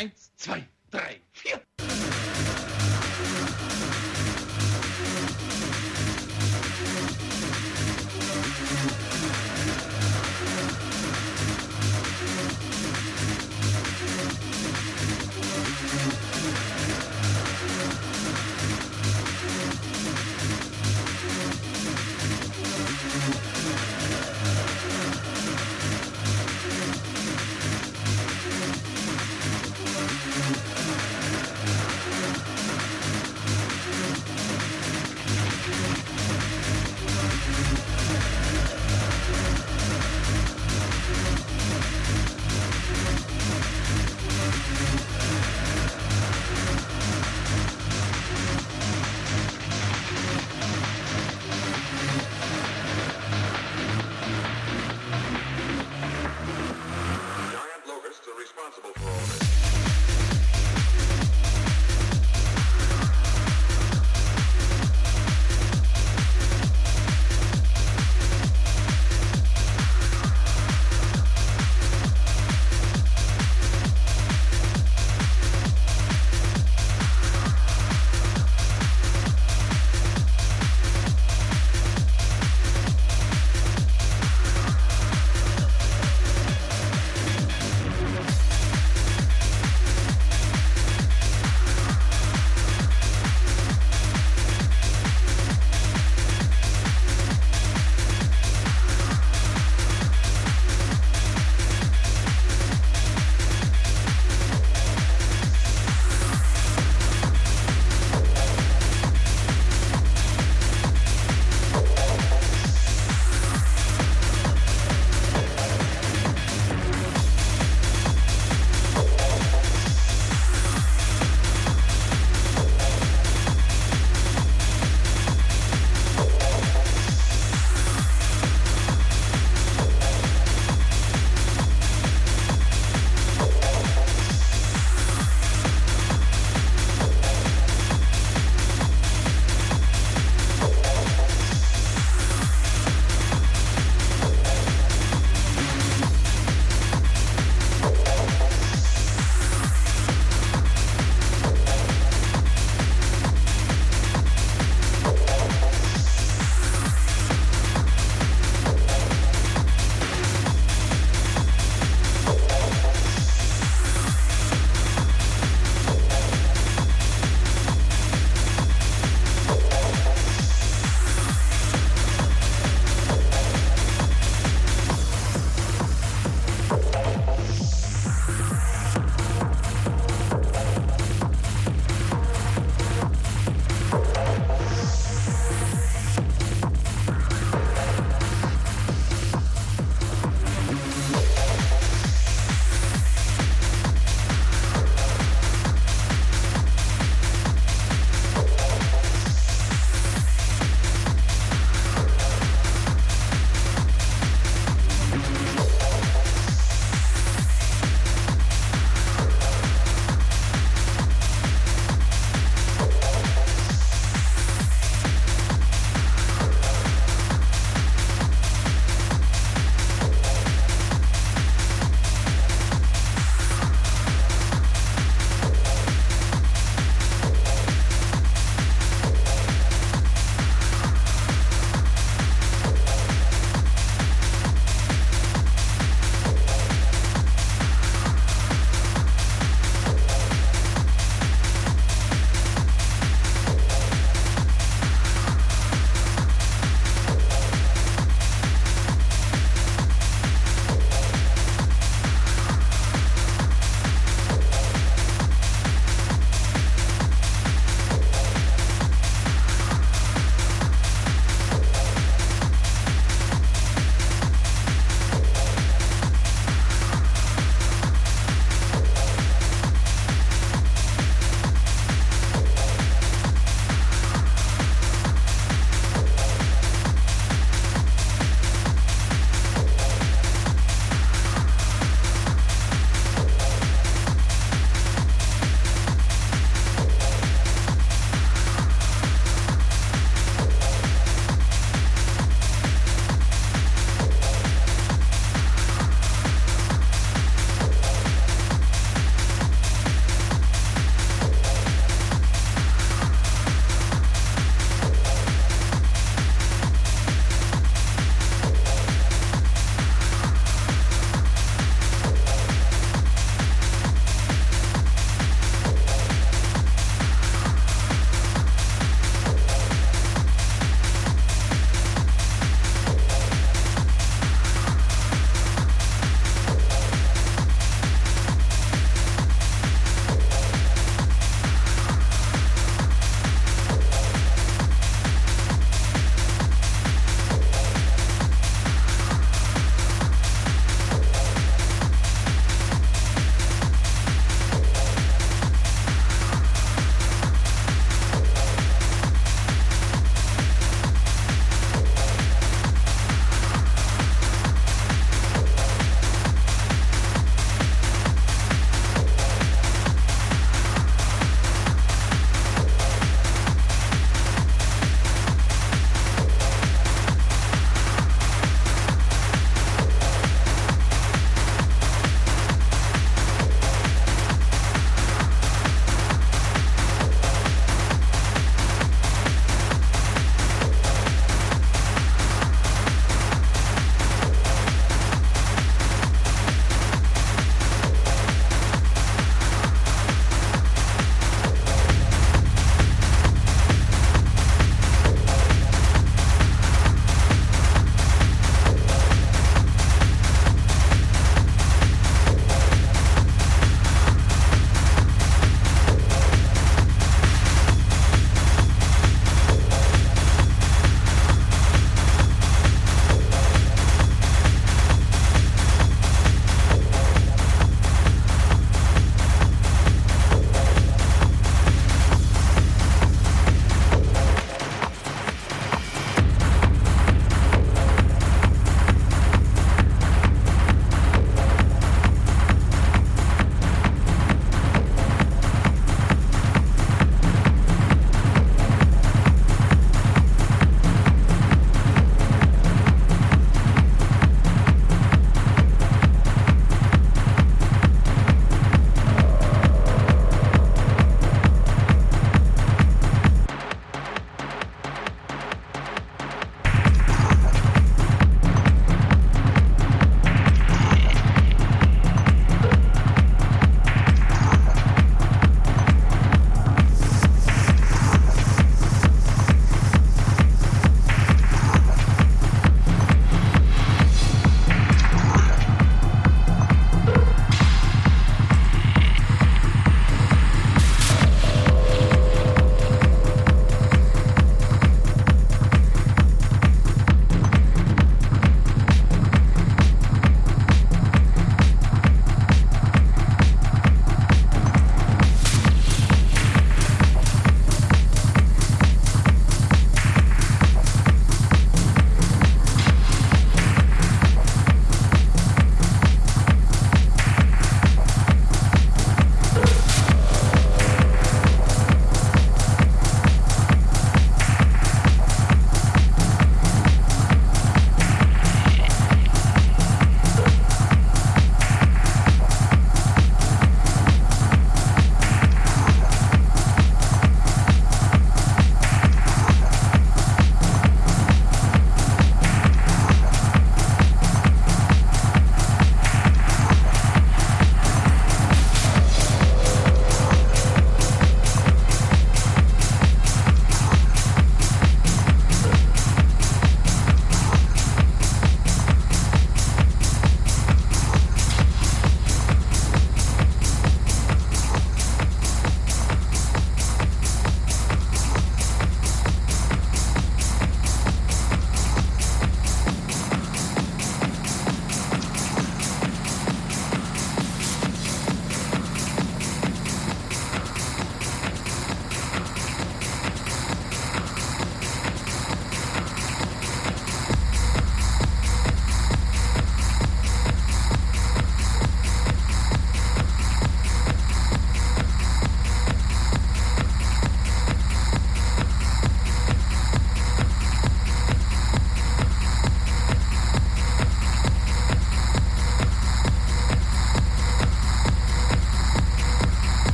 Eins, zwei, drei, vier.